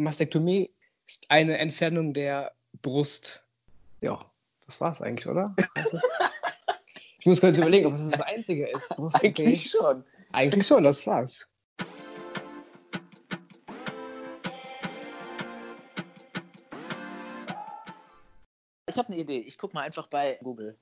Mastektomie ist eine Entfernung der Brust. Ja, das war's eigentlich, oder? ich muss kurz überlegen, ob es das Einzige ist. Brust Eigentlich schon. Eigentlich schon, das war's. Ich habe eine Idee. Ich gucke mal einfach bei Google.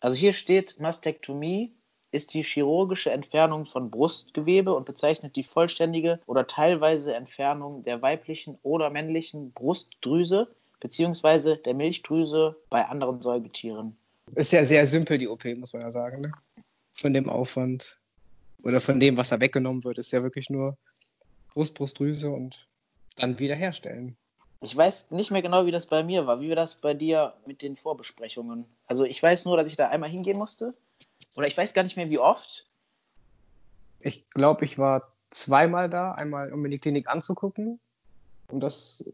Also hier steht, Mastektomie ist die chirurgische Entfernung von Brustgewebe und bezeichnet die vollständige oder teilweise Entfernung der weiblichen oder männlichen Brustdrüse bzw. der Milchdrüse bei anderen Säugetieren. Ist ja sehr simpel, die OP, muss man ja sagen. Ne? Von dem Aufwand oder von dem, was da weggenommen wird, ist ja wirklich nur Brust, Brustdrüse und dann wiederherstellen. Ich weiß nicht mehr genau, wie das bei mir war. Wie war das bei dir mit den Vorbesprechungen? Also ich weiß nur, dass ich da einmal hingehen musste. Oder ich weiß gar nicht mehr, wie oft. Ich glaube, ich war zweimal da. Einmal, um mir die Klinik anzugucken. Um das,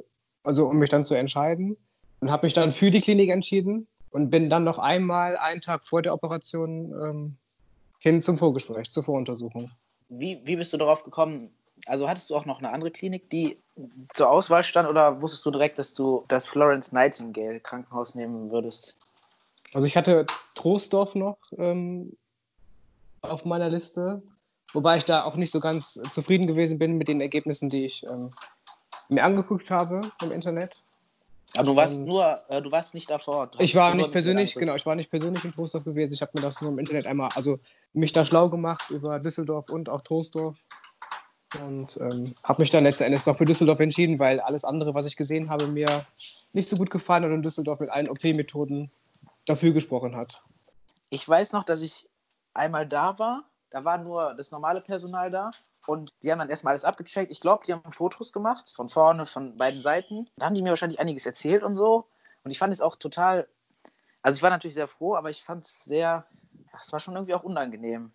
also um mich dann zu entscheiden. Und habe mich dann für die Klinik entschieden. Und bin dann noch einmal einen Tag vor der Operation ähm, hin zum Vorgespräch, zur Voruntersuchung. Wie, wie bist du darauf gekommen, also hattest du auch noch eine andere Klinik, die zur Auswahl stand oder wusstest du direkt, dass du das Florence Nightingale Krankenhaus nehmen würdest? Also ich hatte Troisdorf noch ähm, auf meiner Liste, wobei ich da auch nicht so ganz zufrieden gewesen bin mit den Ergebnissen, die ich ähm, mir angeguckt habe im Internet. Aber du warst ähm, nur, äh, du warst nicht da vor Ort. Ich war nicht persönlich, genau, ich war nicht persönlich in Troisdorf gewesen. Ich habe mir das nur im Internet einmal, also mich da schlau gemacht über Düsseldorf und auch Troisdorf und ähm, habe mich dann letzten Endes noch für Düsseldorf entschieden, weil alles andere, was ich gesehen habe, mir nicht so gut gefallen und in Düsseldorf mit allen OP-Methoden dafür gesprochen hat. Ich weiß noch, dass ich einmal da war. Da war nur das normale Personal da. Und die haben dann erstmal alles abgecheckt. Ich glaube, die haben Fotos gemacht, von vorne, von beiden Seiten. Da haben die mir wahrscheinlich einiges erzählt und so. Und ich fand es auch total. Also, ich war natürlich sehr froh, aber ich fand es sehr. Es war schon irgendwie auch unangenehm.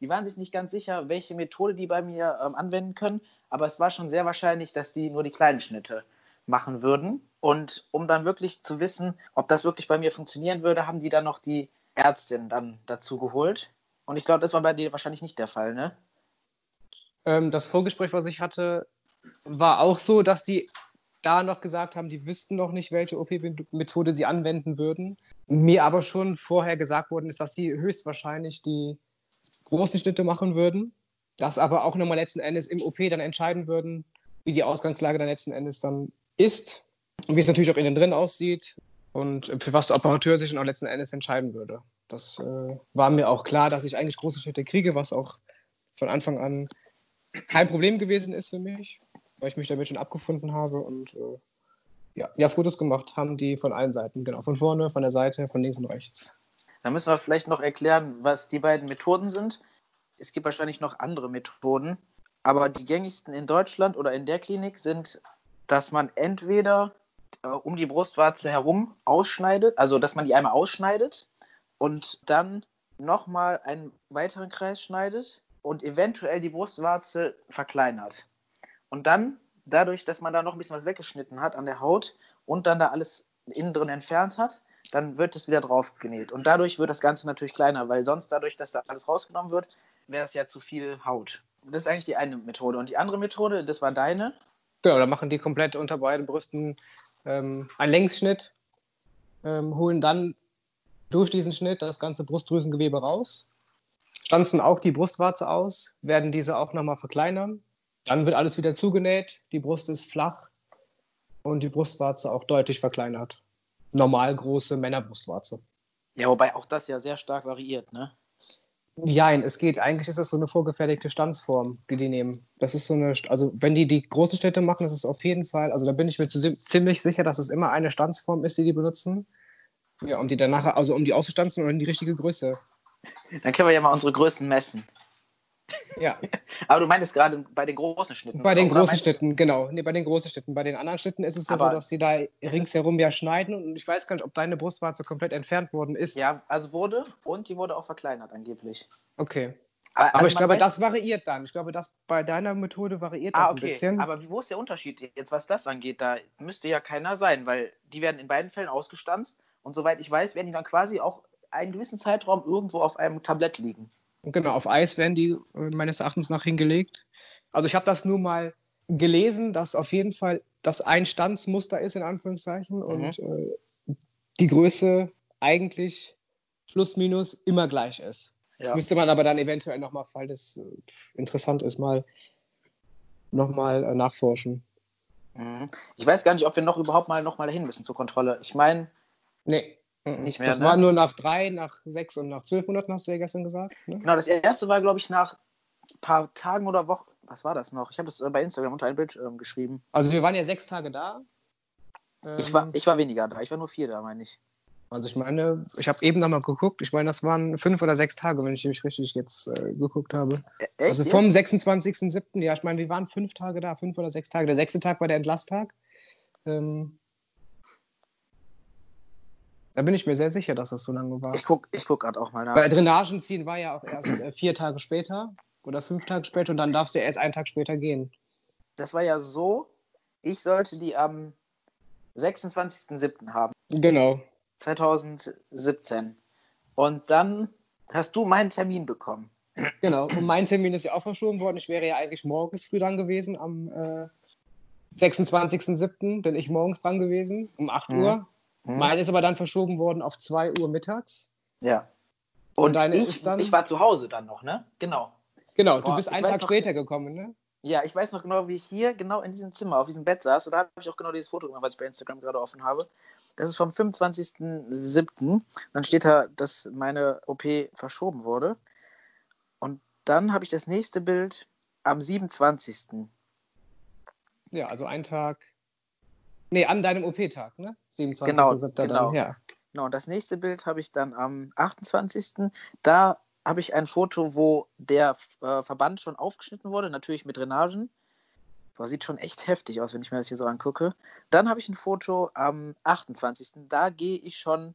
Die waren sich nicht ganz sicher, welche Methode die bei mir ähm, anwenden können, aber es war schon sehr wahrscheinlich, dass die nur die kleinen Schnitte machen würden. Und um dann wirklich zu wissen, ob das wirklich bei mir funktionieren würde, haben die dann noch die Ärztin dann dazu geholt. Und ich glaube, das war bei dir wahrscheinlich nicht der Fall, ne? Ähm, das Vorgespräch, was ich hatte, war auch so, dass die da noch gesagt haben, die wüssten noch nicht, welche OP-Methode sie anwenden würden. Mir aber schon vorher gesagt worden ist, dass sie höchstwahrscheinlich die große Schnitte machen würden, das aber auch nochmal letzten Endes im OP dann entscheiden würden, wie die Ausgangslage dann letzten Endes dann ist und wie es natürlich auch innen drin aussieht und für was der Operateur sich dann auch letzten Endes entscheiden würde. Das äh, war mir auch klar, dass ich eigentlich große Schnitte kriege, was auch von Anfang an kein Problem gewesen ist für mich, weil ich mich damit schon abgefunden habe und äh, ja, ja, Fotos gemacht haben die von allen Seiten, genau, von vorne, von der Seite, von links und rechts. Da müssen wir vielleicht noch erklären, was die beiden Methoden sind. Es gibt wahrscheinlich noch andere Methoden, aber die gängigsten in Deutschland oder in der Klinik sind, dass man entweder äh, um die Brustwarze herum ausschneidet, also dass man die einmal ausschneidet und dann nochmal einen weiteren Kreis schneidet und eventuell die Brustwarze verkleinert. Und dann, dadurch, dass man da noch ein bisschen was weggeschnitten hat an der Haut und dann da alles innen drin entfernt hat, dann wird es wieder drauf genäht. Und dadurch wird das Ganze natürlich kleiner, weil sonst dadurch, dass da alles rausgenommen wird, wäre es ja zu viel Haut. Das ist eigentlich die eine Methode. Und die andere Methode, das war deine. Genau, da machen die komplett unter beiden Brüsten ähm, einen Längsschnitt, ähm, holen dann durch diesen Schnitt das ganze Brustdrüsengewebe raus, stanzen auch die Brustwarze aus, werden diese auch nochmal verkleinern. Dann wird alles wieder zugenäht, die Brust ist flach und die Brustwarze auch deutlich verkleinert normal große Männerbrustwarze. Ja, wobei auch das ja sehr stark variiert, ne? Nein, es geht. Eigentlich ist das so eine vorgefertigte Stanzform, die die nehmen. Das ist so eine, also wenn die die große Städte machen, ist es auf jeden Fall, also da bin ich mir ziemlich sicher, dass es immer eine Stanzform ist, die die benutzen. Ja, um die danach, also um die auszustanzen und in die richtige Größe. Dann können wir ja mal unsere Größen messen. Ja. Aber du meinst gerade bei den großen Schnitten. Bei den großen Schnitten, genau. Nee, bei den großen Schnitten. Bei den anderen Schnitten ist es ja so, dass sie da ringsherum ja schneiden und ich weiß gar nicht, ob deine Brustwarze komplett entfernt worden ist. Ja, also wurde und die wurde auch verkleinert angeblich. Okay. Aber, also aber ich glaube, das variiert dann. Ich glaube, das bei deiner Methode variiert das ah, okay. ein bisschen. Aber wo ist der Unterschied jetzt, was das angeht? Da müsste ja keiner sein, weil die werden in beiden Fällen ausgestanzt und soweit ich weiß, werden die dann quasi auch einen gewissen Zeitraum irgendwo auf einem Tablett liegen. Genau, auf Eis werden die äh, meines Erachtens nach hingelegt. Also ich habe das nur mal gelesen, dass auf jeden Fall das ein Standsmuster ist, in Anführungszeichen, mhm. und äh, die Größe eigentlich plus minus immer gleich ist. Ja. Das müsste man aber dann eventuell nochmal, falls es äh, interessant ist, mal nochmal äh, nachforschen. Mhm. Ich weiß gar nicht, ob wir noch überhaupt mal noch mal hin müssen zur Kontrolle. Ich meine. Nee. Nicht mehr. Das ne? war nur nach drei, nach sechs und nach zwölf Monaten, hast du ja gestern gesagt. Ne? Genau, das erste war, glaube ich, nach ein paar Tagen oder Wochen. Was war das noch? Ich habe das äh, bei Instagram unter ein Bild ähm, geschrieben. Also, wir waren ja sechs Tage da. Ähm, ich, war, ähm, ich war weniger da. Ich war nur vier da, meine ich. Also ich meine, ich habe eben nochmal geguckt, ich meine, das waren fünf oder sechs Tage, wenn ich mich richtig jetzt äh, geguckt habe. Echt also vom 26.07., ja, ich meine, wir waren fünf Tage da, fünf oder sechs Tage. Der sechste Tag war der Entlasttag. Ähm, da bin ich mir sehr sicher, dass das so lange war. Ich gucke ich guck gerade auch mal nach. Weil Drainagen ziehen war ja auch erst äh, vier Tage später oder fünf Tage später und dann darfst du erst einen Tag später gehen. Das war ja so, ich sollte die am 26.07. haben. Genau. 2017. Und dann hast du meinen Termin bekommen. Genau, und mein Termin ist ja auch verschoben worden. Ich wäre ja eigentlich morgens früh dran gewesen. Am äh, 26.07. bin ich morgens dran gewesen, um 8 mhm. Uhr. Mhm. Meine ist aber dann verschoben worden auf 2 Uhr mittags. Ja. Und, und deine ich, ist dann. Ich war zu Hause dann noch, ne? Genau. Genau, Boah, du bist einen Tag noch, später gekommen, ne? Ja, ich weiß noch genau, wie ich hier genau in diesem Zimmer auf diesem Bett saß. Und da habe ich auch genau dieses Foto gemacht, was ich bei Instagram gerade offen habe. Das ist vom 25.07. Dann steht da, dass meine OP verschoben wurde. Und dann habe ich das nächste Bild am 27. Ja, also ein Tag. Nee, an deinem OP-Tag, ne? 27. Genau, genau. Dann, ja. Genau, und das nächste Bild habe ich dann am 28. Da habe ich ein Foto, wo der äh, Verband schon aufgeschnitten wurde, natürlich mit Drainagen. Boah, sieht schon echt heftig aus, wenn ich mir das hier so angucke. Dann habe ich ein Foto am 28. Da gehe ich schon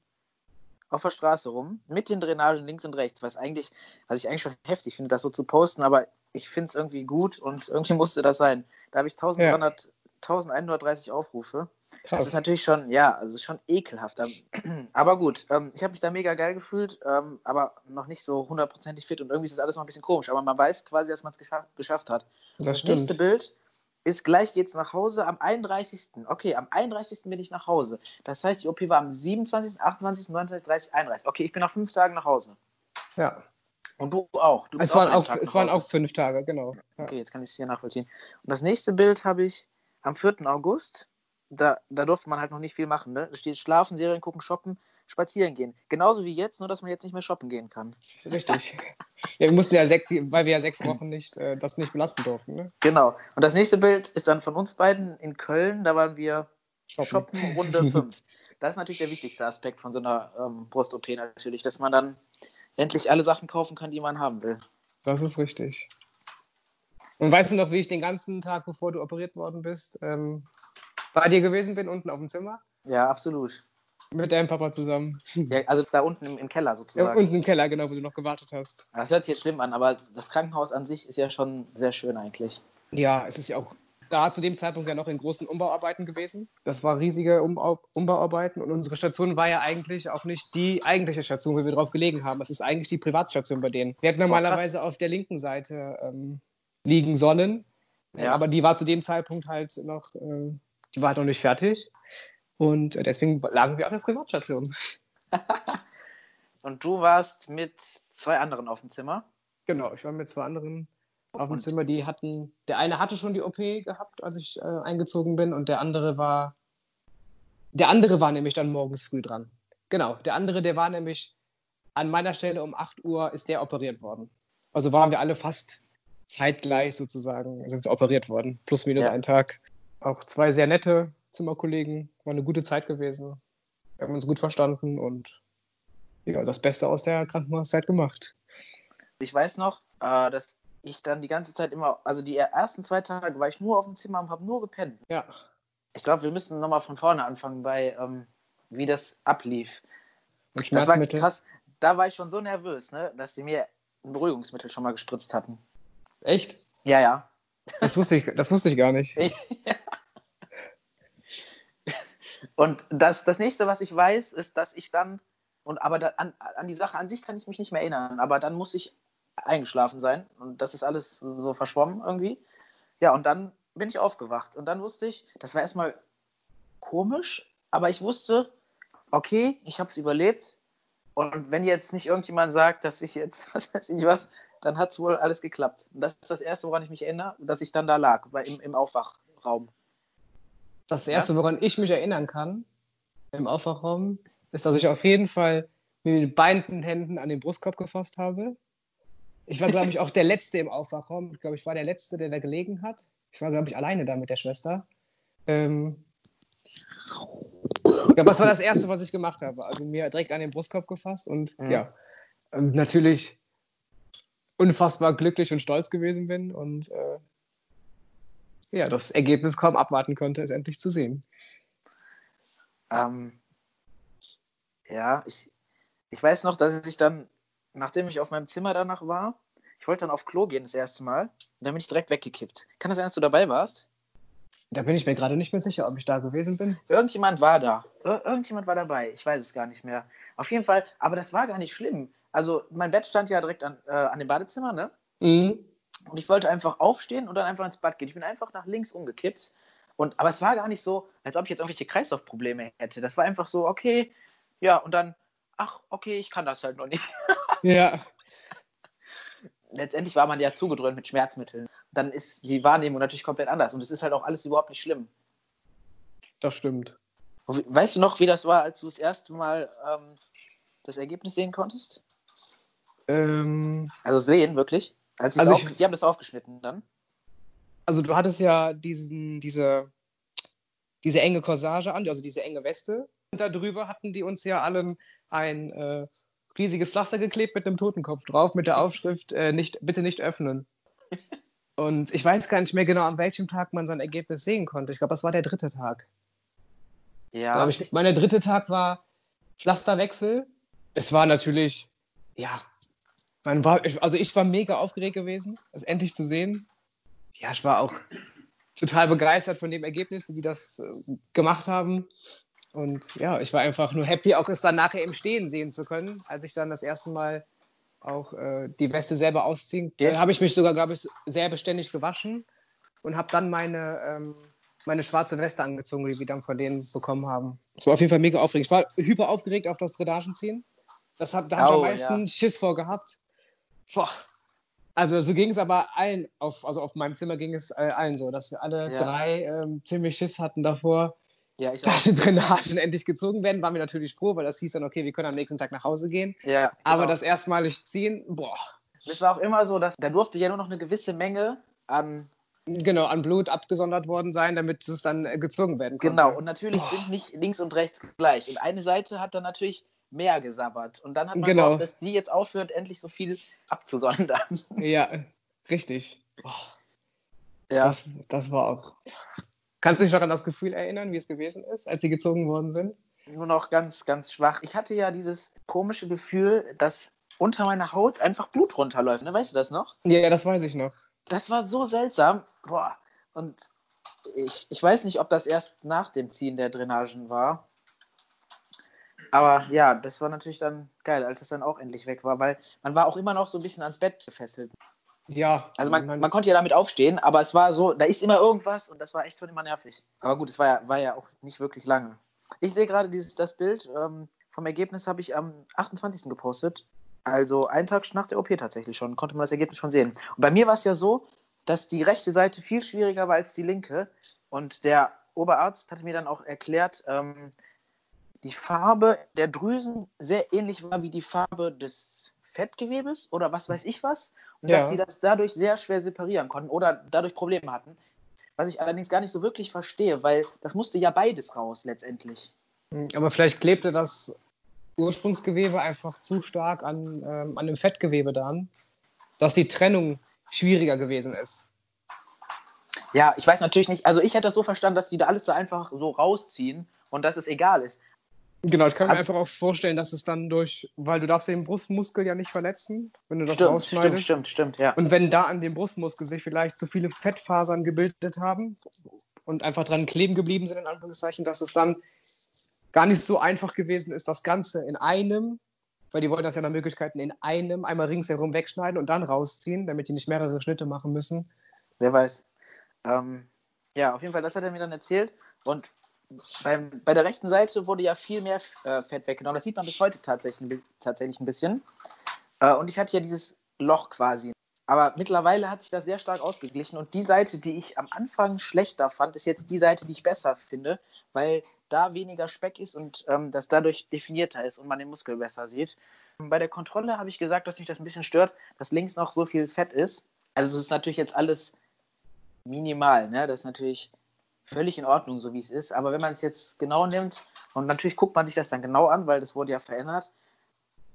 auf der Straße rum, mit den Drainagen links und rechts, was eigentlich, was ich eigentlich schon heftig finde, das so zu posten, aber ich finde es irgendwie gut und irgendwie musste das sein. Da habe ich 1300, ja. 1130 Aufrufe. Krass. Das ist natürlich schon, ja, also schon ekelhaft. Aber gut, ähm, ich habe mich da mega geil gefühlt, ähm, aber noch nicht so hundertprozentig fit und irgendwie ist das alles noch ein bisschen komisch. Aber man weiß quasi, dass man es gescha geschafft hat. Das, das nächste Bild ist gleich geht's nach Hause am 31. Okay, am 31. bin ich nach Hause. Das heißt, die OP war am 27., 28., 29., 30., 31. Okay, ich bin nach fünf Tagen nach Hause. Ja. Und du auch. Du es waren, auch, es waren auch fünf Tage, genau. Okay, jetzt kann ich es hier nachvollziehen. Und das nächste Bild habe ich am 4. August da, da durfte man halt noch nicht viel machen. Ne? Da steht schlafen, Serien gucken, shoppen, spazieren gehen. Genauso wie jetzt, nur dass man jetzt nicht mehr shoppen gehen kann. Richtig. ja, wir mussten ja sechs, weil wir ja sechs Wochen nicht äh, das nicht belasten durften. Ne? Genau. Und das nächste Bild ist dann von uns beiden in Köln. Da waren wir shoppen, shoppen Runde 5. Das ist natürlich der wichtigste Aspekt von so einer ähm, Brust-OP natürlich, dass man dann endlich alle Sachen kaufen kann, die man haben will. Das ist richtig. Und weißt du noch, wie ich den ganzen Tag, bevor du operiert worden bist, ähm, bei dir gewesen bin, unten auf dem Zimmer? Ja, absolut. Mit deinem Papa zusammen. Ja, also da unten im, im Keller sozusagen. Ja, unten im Keller, genau, wo du noch gewartet hast. Das hört sich jetzt schlimm an, aber das Krankenhaus an sich ist ja schon sehr schön eigentlich. Ja, es ist ja auch da zu dem Zeitpunkt ja noch in großen Umbauarbeiten gewesen. Das war riesige Umbau Umbauarbeiten und unsere Station war ja eigentlich auch nicht die eigentliche Station, wo wir drauf gelegen haben. Es ist eigentlich die Privatstation bei denen. Wir hätten normalerweise auf der linken Seite ähm, liegen sollen, ja. aber die war zu dem Zeitpunkt halt noch äh, die war halt noch nicht fertig. Und deswegen lagen wir auf der Privatstation. und du warst mit zwei anderen auf dem Zimmer? Genau, ich war mit zwei anderen auf dem Zimmer. Die hatten, der eine hatte schon die OP gehabt, als ich äh, eingezogen bin, und der andere war, der andere war nämlich dann morgens früh dran. Genau, der andere, der war nämlich an meiner Stelle um 8 Uhr ist der operiert worden. Also waren wir alle fast zeitgleich sozusagen, sind wir operiert worden. Plus minus ja. ein Tag. Auch zwei sehr nette Zimmerkollegen. War eine gute Zeit gewesen. Wir haben uns gut verstanden und ja, das Beste aus der Krankenhauszeit gemacht. Ich weiß noch, äh, dass ich dann die ganze Zeit immer, also die ersten zwei Tage war ich nur auf dem Zimmer und habe nur gepennt. Ja. Ich glaube, wir müssen nochmal von vorne anfangen bei, ähm, wie das ablief. Und das war krass. Da war ich schon so nervös, ne, dass sie mir ein Beruhigungsmittel schon mal gespritzt hatten. Echt? Ja, ja. Das wusste ich, das wusste ich gar nicht. Und das, das nächste, was ich weiß, ist, dass ich dann, und aber da, an, an die Sache an sich kann ich mich nicht mehr erinnern, aber dann muss ich eingeschlafen sein und das ist alles so verschwommen irgendwie. Ja, und dann bin ich aufgewacht. Und dann wusste ich, das war erstmal komisch, aber ich wusste, okay, ich habe es überlebt. Und wenn jetzt nicht irgendjemand sagt, dass ich jetzt, was weiß ich was, dann hat es wohl alles geklappt. Und das ist das Erste, woran ich mich erinnere, dass ich dann da lag, bei, im, im Aufwachraum. Das Erste, woran ich mich erinnern kann, im Aufwachraum, ist, dass ich auf jeden Fall mit den beiden Händen an den Brustkorb gefasst habe. Ich war, glaube ich, auch der Letzte im Aufwachraum. Ich glaube, ich war der Letzte, der da gelegen hat. Ich war, glaube ich, alleine da mit der Schwester. Ähm, ja, das war das Erste, was ich gemacht habe. Also mir direkt an den Brustkorb gefasst und mhm. ja, ähm, natürlich unfassbar glücklich und stolz gewesen bin und äh, ja, das Ergebnis kaum abwarten konnte, es endlich zu sehen. Ähm, ja, ich, ich weiß noch, dass ich dann, nachdem ich auf meinem Zimmer danach war, ich wollte dann auf Klo gehen das erste Mal und dann bin ich direkt weggekippt. Kann das sein, dass du dabei warst? Da bin ich mir gerade nicht mehr sicher, ob ich da gewesen bin. Irgendjemand war da. Ir irgendjemand war dabei. Ich weiß es gar nicht mehr. Auf jeden Fall, aber das war gar nicht schlimm. Also, mein Bett stand ja direkt an, äh, an dem Badezimmer, ne? Mhm. Und ich wollte einfach aufstehen und dann einfach ins Bad gehen. Ich bin einfach nach links umgekippt. Und, aber es war gar nicht so, als ob ich jetzt irgendwelche Kreislaufprobleme hätte. Das war einfach so, okay, ja, und dann, ach, okay, ich kann das halt noch nicht. ja. Letztendlich war man ja zugedröhnt mit Schmerzmitteln. Dann ist die Wahrnehmung natürlich komplett anders. Und es ist halt auch alles überhaupt nicht schlimm. Das stimmt. Weißt du noch, wie das war, als du das erste Mal ähm, das Ergebnis sehen konntest? Ähm, also sehen, wirklich? also ich, die haben das aufgeschnitten dann? Also du hattest ja diesen, diese, diese enge Corsage an, also diese enge Weste. Und darüber hatten die uns ja allen ein äh, riesiges Pflaster geklebt mit einem Totenkopf drauf, mit der Aufschrift äh, nicht, bitte nicht öffnen. Und ich weiß gar nicht mehr genau, an welchem Tag man sein Ergebnis sehen konnte. Ich glaube, das war der dritte Tag. Ja. Ich, mein, der dritte Tag war Pflasterwechsel. Es war natürlich, ja, man war, also ich war mega aufgeregt gewesen, es endlich zu sehen. Ja, ich war auch total begeistert von dem Ergebnis, wie die das äh, gemacht haben. Und ja, ich war einfach nur happy, auch es dann nachher im Stehen sehen zu können, als ich dann das erste Mal auch äh, die Weste selber ausziehen. Äh, habe ich mich sogar, glaube ich, sehr beständig gewaschen und habe dann meine, ähm, meine schwarze Weste angezogen, die wir dann von denen bekommen haben. Das war auf jeden Fall mega aufregend. Ich war hyper aufgeregt auf das Dredagenziehen. Das hab, da habe ich am meisten ja. Schiss vor gehabt. Boah. Also so ging es aber allen, auf, also auf meinem Zimmer ging es äh, allen so, dass wir alle ja. drei ähm, ziemlich Schiss hatten davor, ja, ich dass die Drainagen endlich gezogen werden. Waren wir natürlich froh, weil das hieß dann, okay, wir können am nächsten Tag nach Hause gehen. Ja, genau. Aber das erstmalig ziehen, boah. Es war auch immer so, dass da durfte ja nur noch eine gewisse Menge an Genau, an Blut abgesondert worden sein, damit es dann äh, gezogen werden konnte. Genau, und natürlich Boah. sind nicht links und rechts gleich. Und eine Seite hat dann natürlich mehr gesabbert. Und dann hat man genau. gehofft, dass die jetzt aufhört, endlich so viel abzusondern. Ja, richtig. Oh. Ja. Das, das war auch. Kannst du dich noch an das Gefühl erinnern, wie es gewesen ist, als sie gezogen worden sind? Nur noch ganz, ganz schwach. Ich hatte ja dieses komische Gefühl, dass unter meiner Haut einfach Blut runterläuft. Ne? Weißt du das noch? Ja, ja, das weiß ich noch. Das war so seltsam. Boah. Und ich, ich weiß nicht, ob das erst nach dem Ziehen der Drainagen war. Aber ja, das war natürlich dann geil, als es dann auch endlich weg war, weil man war auch immer noch so ein bisschen ans Bett gefesselt. Ja. Also man, man, man konnte ja damit aufstehen, aber es war so, da ist immer irgendwas und das war echt schon immer nervig. Aber gut, es war ja, war ja auch nicht wirklich lange. Ich sehe gerade dieses das Bild ähm, vom Ergebnis habe ich am 28. gepostet. Also einen Tag nach der OP tatsächlich schon, konnte man das Ergebnis schon sehen. Und bei mir war es ja so, dass die rechte Seite viel schwieriger war als die linke. Und der Oberarzt hatte mir dann auch erklärt, ähm, die Farbe der Drüsen sehr ähnlich war wie die Farbe des Fettgewebes oder was weiß ich was. Und ja. dass sie das dadurch sehr schwer separieren konnten oder dadurch Probleme hatten. Was ich allerdings gar nicht so wirklich verstehe, weil das musste ja beides raus letztendlich. Hm, aber vielleicht klebte das Ursprungsgewebe einfach zu stark an, ähm, an dem Fettgewebe dran, dass die Trennung schwieriger gewesen ist. Ja, ich weiß natürlich nicht, also ich hätte das so verstanden, dass die da alles so einfach so rausziehen und dass es egal ist. Genau, ich kann also, mir einfach auch vorstellen, dass es dann durch, weil du darfst den Brustmuskel ja nicht verletzen, wenn du das stimmt, rausschneidest. Stimmt, stimmt, stimmt, ja. Und wenn da an dem Brustmuskel sich vielleicht zu viele Fettfasern gebildet haben und einfach dran kleben geblieben sind, in Anführungszeichen, dass es dann gar nicht so einfach gewesen ist, das Ganze in einem, weil die wollen das ja nach Möglichkeiten in einem einmal ringsherum wegschneiden und dann rausziehen, damit die nicht mehrere Schnitte machen müssen. Wer weiß. Ähm, Ja, auf jeden Fall, das hat er mir dann erzählt. Und beim, bei der rechten Seite wurde ja viel mehr äh, Fett weggenommen. Das sieht man bis heute tatsächlich, tatsächlich ein bisschen. Äh, und ich hatte ja dieses Loch quasi. Aber mittlerweile hat sich das sehr stark ausgeglichen. Und die Seite, die ich am Anfang schlechter fand, ist jetzt die Seite, die ich besser finde, weil da weniger Speck ist und ähm, das dadurch definierter ist und man den Muskel besser sieht. Bei der Kontrolle habe ich gesagt, dass mich das ein bisschen stört, dass links noch so viel Fett ist. Also es ist natürlich jetzt alles minimal, ne? Das ist natürlich völlig in Ordnung, so wie es ist. Aber wenn man es jetzt genau nimmt, und natürlich guckt man sich das dann genau an, weil das wurde ja verändert,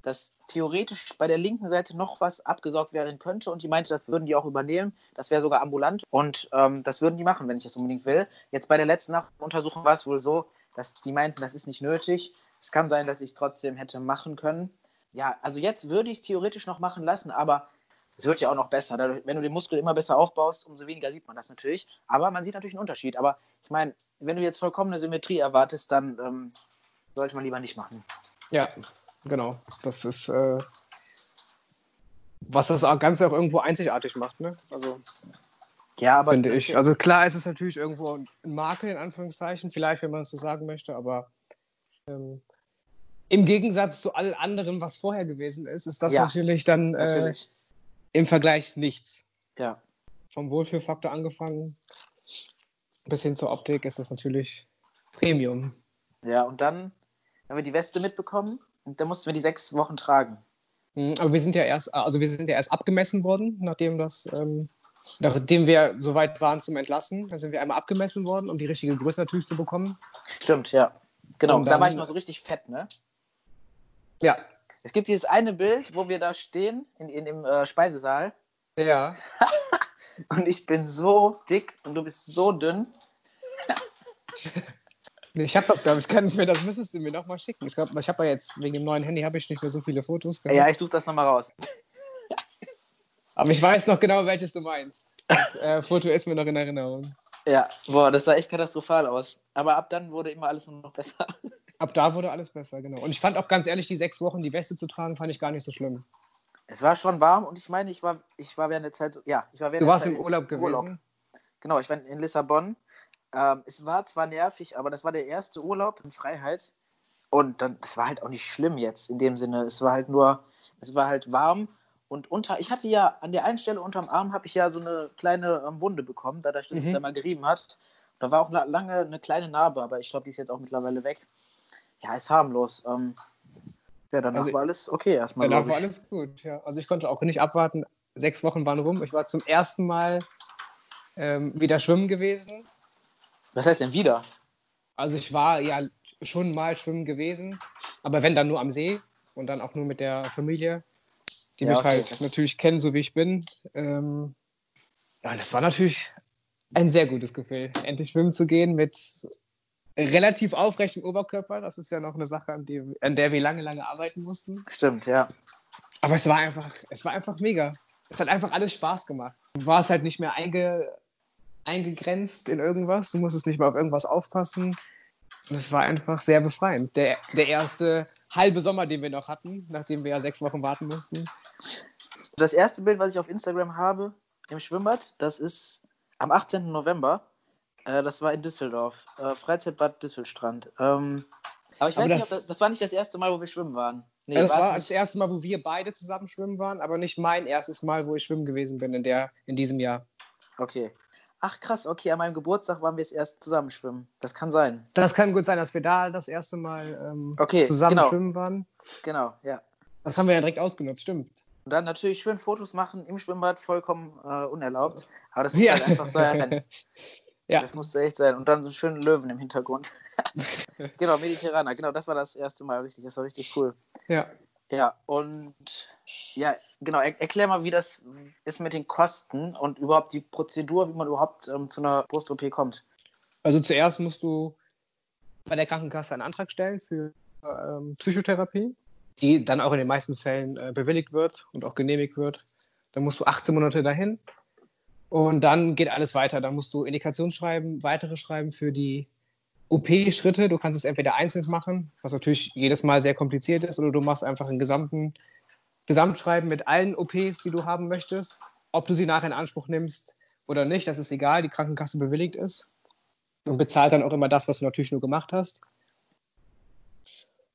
dass theoretisch bei der linken Seite noch was abgesaugt werden könnte und die meinte, das würden die auch übernehmen. Das wäre sogar ambulant und ähm, das würden die machen, wenn ich das unbedingt will. Jetzt bei der letzten Untersuchung war es wohl so, dass die meinten, das ist nicht nötig. Es kann sein, dass ich es trotzdem hätte machen können. Ja, also jetzt würde ich es theoretisch noch machen lassen, aber es wird ja auch noch besser. Dadurch, wenn du den Muskel immer besser aufbaust, umso weniger sieht man das natürlich. Aber man sieht natürlich einen Unterschied. Aber ich meine, wenn du jetzt vollkommene Symmetrie erwartest, dann ähm, sollte man lieber nicht machen. Ja, genau. Das ist, äh, was das Ganze auch irgendwo einzigartig macht. Ne? Also, ja, aber finde ich. Also klar ist es natürlich irgendwo ein Makel in Anführungszeichen, vielleicht, wenn man es so sagen möchte, aber ähm, im Gegensatz zu allen anderen, was vorher gewesen ist, ist das ja, natürlich dann äh, natürlich. Im Vergleich nichts. Ja. Vom Wohlfühlfaktor angefangen bis hin zur Optik ist das natürlich Premium. Ja, und dann haben wir die Weste mitbekommen und dann mussten wir die sechs Wochen tragen. Mhm, aber wir sind ja erst, also wir sind ja erst abgemessen worden, nachdem das, ähm, nachdem wir soweit waren zum Entlassen. Da sind wir einmal abgemessen worden, um die richtige Größe natürlich zu bekommen. Stimmt, ja. Genau, und da war ich noch so richtig fett, ne? Ja. Es gibt dieses eine Bild, wo wir da stehen, in, in dem äh, Speisesaal. Ja. und ich bin so dick und du bist so dünn. Ich habe das, glaube ich, kann nicht mehr, das müsstest du mir noch mal schicken. Ich glaube, ich habe ja jetzt, wegen dem neuen Handy habe ich nicht mehr so viele Fotos. Gemacht. Ja, ich suche das nochmal raus. Aber ich weiß noch genau, welches du meinst. Das äh, Foto ist mir noch in Erinnerung. Ja, boah, das sah echt katastrophal aus. Aber ab dann wurde immer alles nur noch besser. Ab da wurde alles besser, genau. Und ich fand auch ganz ehrlich, die sechs Wochen die Weste zu tragen, fand ich gar nicht so schlimm. Es war schon warm und ich meine, ich war, ich war während der Zeit, ja, ich war während Du warst Zeit im Urlaub gewesen? Urlaub. Genau, ich war in Lissabon ähm, es war zwar nervig, aber das war der erste Urlaub in Freiheit. Und dann, das war halt auch nicht schlimm jetzt in dem Sinne. Es war halt nur, es war halt warm. Und unter, ich hatte ja an der einen Stelle unterm Arm habe ich ja so eine kleine ähm, Wunde bekommen, dadurch, dass mhm. es da mal gerieben hat. Da war auch lange eine kleine Narbe, aber ich glaube, die ist jetzt auch mittlerweile weg. Ja, ist harmlos. Ähm, ja, danach also, war alles okay erstmal. Danach war alles gut, ja. Also ich konnte auch nicht abwarten. Sechs Wochen waren rum. Ich war zum ersten Mal ähm, wieder schwimmen gewesen. Was heißt denn wieder? Also ich war ja schon mal schwimmen gewesen, aber wenn dann nur am See und dann auch nur mit der Familie, die ja, mich okay. halt natürlich kennen, so wie ich bin. Ähm, ja, das war natürlich ein sehr gutes Gefühl, endlich schwimmen zu gehen mit relativ aufrechtem Oberkörper. Das ist ja noch eine Sache, an, die, an der wir lange, lange arbeiten mussten. Stimmt, ja. Aber es war einfach, es war einfach mega. Es hat einfach alles Spaß gemacht. Du warst halt nicht mehr einge, eingegrenzt in irgendwas. Du musstest nicht mehr auf irgendwas aufpassen. Und es war einfach sehr befreiend. Der, der erste halbe Sommer, den wir noch hatten, nachdem wir ja sechs Wochen warten mussten. Das erste Bild, was ich auf Instagram habe, im Schwimmbad, das ist am 18. November. Äh, das war in Düsseldorf. Äh, Freizeitbad Düsselstrand. Ähm, aber ich weiß aber nicht, das, das, war nicht das erste Mal, wo wir schwimmen waren. Nee, das war nicht. das erste Mal, wo wir beide zusammen schwimmen waren, aber nicht mein erstes Mal, wo ich schwimmen gewesen bin in, der, in diesem Jahr. Okay. Ach krass, okay, an meinem Geburtstag waren wir es erst zusammen schwimmen. Das kann sein. Das kann gut sein, dass wir da das erste Mal ähm, okay, zusammen genau. schwimmen waren. Genau, ja. Das haben wir ja direkt ausgenutzt, stimmt. Und dann natürlich schön Fotos machen im Schwimmbad, vollkommen äh, unerlaubt. Aber das muss ja. halt einfach sein. ja. Das musste echt sein. Und dann so einen schönen Löwen im Hintergrund. genau, Mediterraner, genau, das war das erste Mal richtig. Das war richtig cool. Ja. Ja, und ja, genau, er, erklär mal, wie das ist mit den Kosten und überhaupt die Prozedur, wie man überhaupt ähm, zu einer Brust-OP kommt. Also zuerst musst du bei der Krankenkasse einen Antrag stellen für ähm, Psychotherapie, die dann auch in den meisten Fällen äh, bewilligt wird und auch genehmigt wird. Dann musst du 18 Monate dahin und dann geht alles weiter. Dann musst du Indikationsschreiben, weitere schreiben für die OP-Schritte. Du kannst es entweder einzeln machen, was natürlich jedes Mal sehr kompliziert ist, oder du machst einfach einen gesamten Gesamtschreiben mit allen OPs, die du haben möchtest. Ob du sie nachher in Anspruch nimmst oder nicht, das ist egal, die Krankenkasse bewilligt ist. und bezahlt dann auch immer das, was du natürlich nur gemacht hast.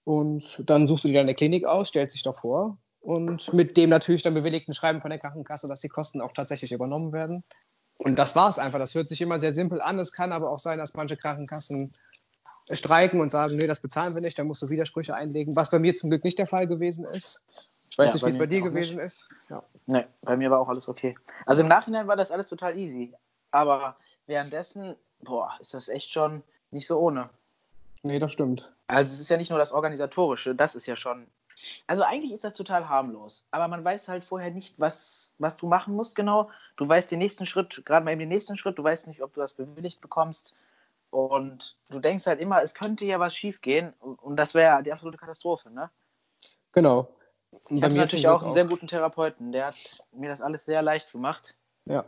Und dann suchst du dir eine Klinik aus, stellst dich doch vor und mit dem natürlich dann bewilligten Schreiben von der Krankenkasse, dass die Kosten auch tatsächlich übernommen werden. Und das war es einfach. Das hört sich immer sehr simpel an. Es kann aber auch sein, dass manche Krankenkassen streiken und sagen, nee, das bezahlen wir nicht, dann musst du Widersprüche einlegen, was bei mir zum Glück nicht der Fall gewesen ist. Ich weiß ja, nicht, wie es bei dir gewesen nicht. ist. Ja. Nee, bei mir war auch alles okay. Also im Nachhinein war das alles total easy. Aber währenddessen, boah, ist das echt schon nicht so ohne. Nee, das stimmt. Also es ist ja nicht nur das Organisatorische, das ist ja schon. Also eigentlich ist das total harmlos, aber man weiß halt vorher nicht, was, was du machen musst genau. Du weißt den nächsten Schritt, gerade mal eben den nächsten Schritt, du weißt nicht, ob du das bewilligt bekommst. Und du denkst halt immer, es könnte ja was schiefgehen und das wäre die absolute Katastrophe, ne? Genau. Und ich hatte natürlich auch einen sehr guten Therapeuten, der hat mir das alles sehr leicht gemacht. Ja.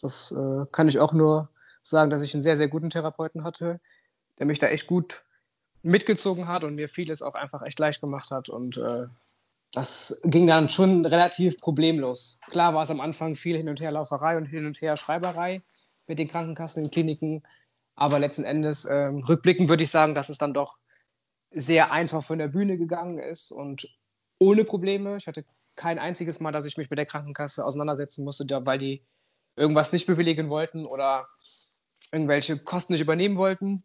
Das äh, kann ich auch nur sagen, dass ich einen sehr, sehr guten Therapeuten hatte, der mich da echt gut mitgezogen hat und mir vieles auch einfach echt leicht gemacht hat. Und äh, das ging dann schon relativ problemlos. Klar war es am Anfang viel Hin- und Herlauferei und Hin- und Her-Schreiberei mit den Krankenkassen, den Kliniken. Aber letzten Endes, äh, rückblickend würde ich sagen, dass es dann doch sehr einfach von der Bühne gegangen ist und ohne Probleme. Ich hatte kein einziges Mal, dass ich mich mit der Krankenkasse auseinandersetzen musste, weil die irgendwas nicht bewilligen wollten oder irgendwelche Kosten nicht übernehmen wollten.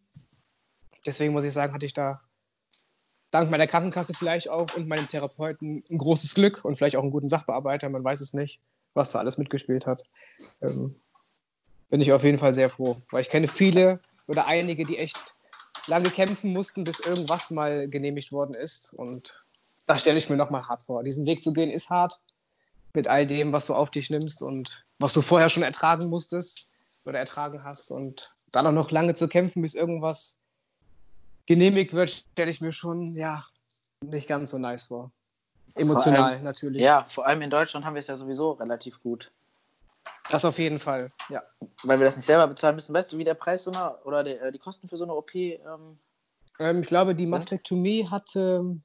Deswegen muss ich sagen, hatte ich da dank meiner Krankenkasse vielleicht auch und meinem Therapeuten ein großes Glück und vielleicht auch einen guten Sachbearbeiter, man weiß es nicht, was da alles mitgespielt hat. Ähm, bin ich auf jeden Fall sehr froh, weil ich kenne viele oder einige, die echt lange kämpfen mussten, bis irgendwas mal genehmigt worden ist. Und das stelle ich mir nochmal hart vor. Diesen Weg zu gehen ist hart mit all dem, was du auf dich nimmst und was du vorher schon ertragen musstest oder ertragen hast. Und dann auch noch lange zu kämpfen, bis irgendwas genehmigt wird, stelle ich mir schon, ja, nicht ganz so nice vor. Emotional allem, natürlich. Ja, vor allem in Deutschland haben wir es ja sowieso relativ gut. Das auf jeden Fall, ja. Weil wir das nicht selber bezahlen müssen. Weißt du, wie der Preis so einer oder der, äh, die Kosten für so eine OP? Ähm, ähm, ich glaube, die Mastektomie hatte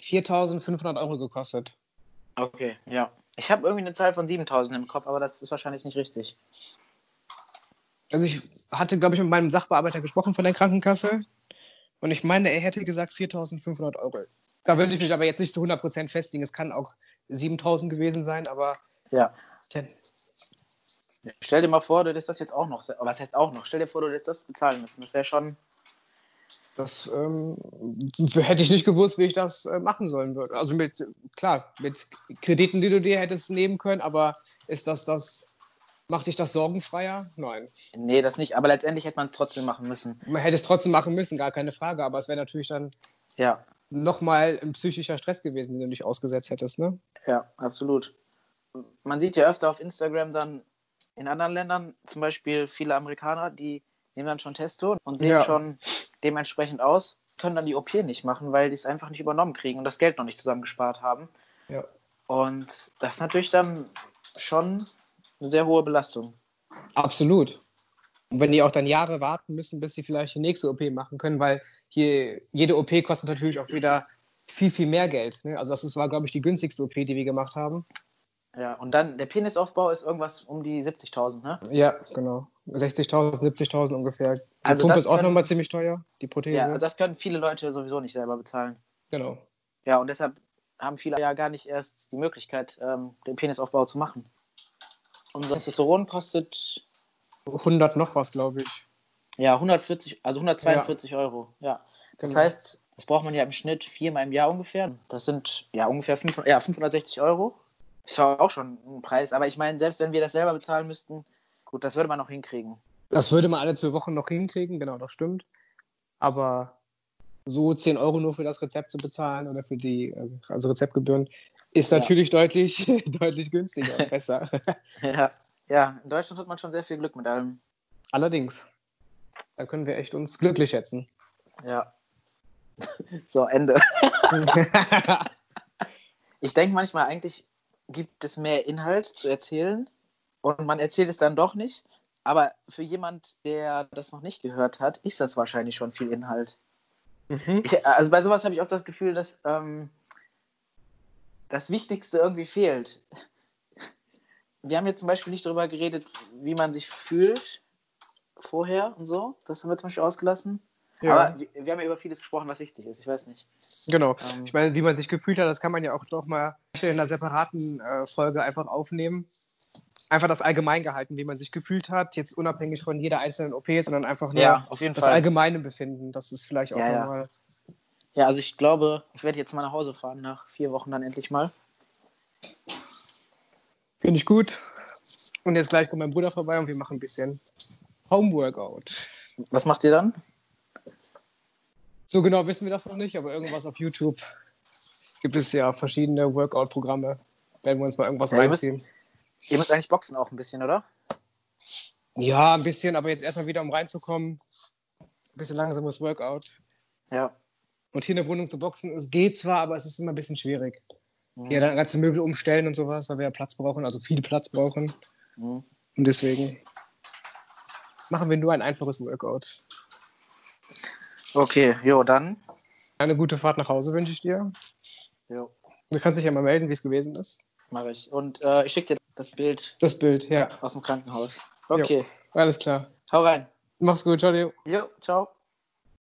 4.500 Euro gekostet. Okay, ja. Ich habe irgendwie eine Zahl von 7.000 im Kopf, aber das ist wahrscheinlich nicht richtig. Also ich hatte, glaube ich, mit meinem Sachbearbeiter gesprochen von der Krankenkasse und ich meine, er hätte gesagt 4.500 Euro. Da würde ich mich aber jetzt nicht zu 100% festlegen. Es kann auch 7.000 gewesen sein, aber ja. Stell dir mal vor, du hättest das jetzt auch noch, was heißt auch noch? Stell dir vor, du hättest das bezahlen müssen. Das wäre schon. Das ähm, hätte ich nicht gewusst, wie ich das äh, machen sollen würde. Also mit, klar, mit Krediten, die du dir hättest nehmen können, aber ist das das Macht dich das sorgenfreier? Nein. Nee, das nicht. Aber letztendlich hätte man es trotzdem machen müssen. Man hätte es trotzdem machen müssen, gar keine Frage. Aber es wäre natürlich dann ja. nochmal ein psychischer Stress gewesen, den du nicht ausgesetzt hättest. Ne? Ja, absolut. Man sieht ja öfter auf Instagram dann in anderen Ländern, zum Beispiel viele Amerikaner, die nehmen dann schon Testo und sehen ja. schon dementsprechend aus, können dann die OP nicht machen, weil die es einfach nicht übernommen kriegen und das Geld noch nicht zusammengespart haben. Ja. Und das ist natürlich dann schon eine sehr hohe Belastung. Absolut. Und wenn die auch dann Jahre warten müssen, bis sie vielleicht die nächste OP machen können, weil hier jede OP kostet natürlich auch wieder viel, viel mehr Geld. Ne? Also das war, glaube ich, die günstigste OP, die wir gemacht haben. Ja, und dann der Penisaufbau ist irgendwas um die 70.000, ne? Ja, genau. 60.000, 70.000 ungefähr. Die also Pumpe ist auch nochmal ziemlich teuer, die Prothese. Ja, das können viele Leute sowieso nicht selber bezahlen. Genau. Ja, und deshalb haben viele ja gar nicht erst die Möglichkeit, ähm, den Penisaufbau zu machen. Unser Testosteron kostet 100 noch was, glaube ich. Ja, 140, also 142 ja. Euro. Ja. Das genau. heißt, das braucht man ja im Schnitt viermal im Jahr ungefähr. Das sind ja ungefähr 500, ja, 560 Euro. Das war auch schon ein Preis. Aber ich meine, selbst wenn wir das selber bezahlen müssten, gut, das würde man noch hinkriegen. Das würde man alle zwei Wochen noch hinkriegen, genau, das stimmt. Aber so 10 Euro nur für das Rezept zu bezahlen oder für die äh, also Rezeptgebühren ist natürlich ja. deutlich, deutlich günstiger und besser. ja. ja, in Deutschland hat man schon sehr viel Glück mit allem. Allerdings. Da können wir echt uns glücklich schätzen. Ja. so, Ende. ich denke manchmal, eigentlich gibt es mehr Inhalt zu erzählen und man erzählt es dann doch nicht. Aber für jemand, der das noch nicht gehört hat, ist das wahrscheinlich schon viel Inhalt. Mhm. Ich, also bei sowas habe ich auch das Gefühl, dass ähm, das Wichtigste irgendwie fehlt. Wir haben jetzt zum Beispiel nicht darüber geredet, wie man sich fühlt, vorher und so. Das haben wir zum Beispiel ausgelassen. Ja, Aber wir, wir haben ja über vieles gesprochen, was wichtig ist. Ich weiß nicht. genau. Ähm, Ich meine, wie man sich gefühlt hat, das kann man ja auch noch mal in einer separaten äh, Folge einfach aufnehmen. Einfach das allgemein gehalten, wie man sich gefühlt hat, jetzt unabhängig von jeder einzelnen OP, sondern einfach nur ja, das Fall. allgemeine Befinden. Das ist vielleicht auch Ja, ja. nochmal. Ja, also ich glaube, ich werde jetzt mal nach Hause fahren, nach vier Wochen dann endlich mal. Finde ich gut. Und jetzt gleich kommt mein Bruder vorbei und wir machen ein bisschen Homeworkout. Was macht ihr dann? So genau wissen wir das noch nicht, aber irgendwas auf YouTube gibt es ja verschiedene Workout-Programme. Werden wir uns mal irgendwas Ja, reinziehen. Ihr müsst eigentlich boxen auch ein bisschen, oder? Ja, ein bisschen, aber jetzt erstmal wieder, um reinzukommen. Ein bisschen langsames Workout. Ja. Und hier in der Wohnung zu boxen, es geht zwar, aber es ist immer ein bisschen schwierig. Mhm. Hier dann ganze Möbel umstellen und sowas, weil wir ja Platz brauchen, also viel Platz brauchen. Mhm. Und deswegen machen wir nur ein einfaches Workout. Okay, jo, dann. Eine gute Fahrt nach Hause wünsche ich dir. Jo, Du kannst dich ja mal melden, wie es gewesen ist. mache ich. Und äh, ich schicke dir das Bild Das Bild, ja. aus dem Krankenhaus. Okay, Alles klar. hau rein. Mach's gut, ciao. dir. Jo, ciao.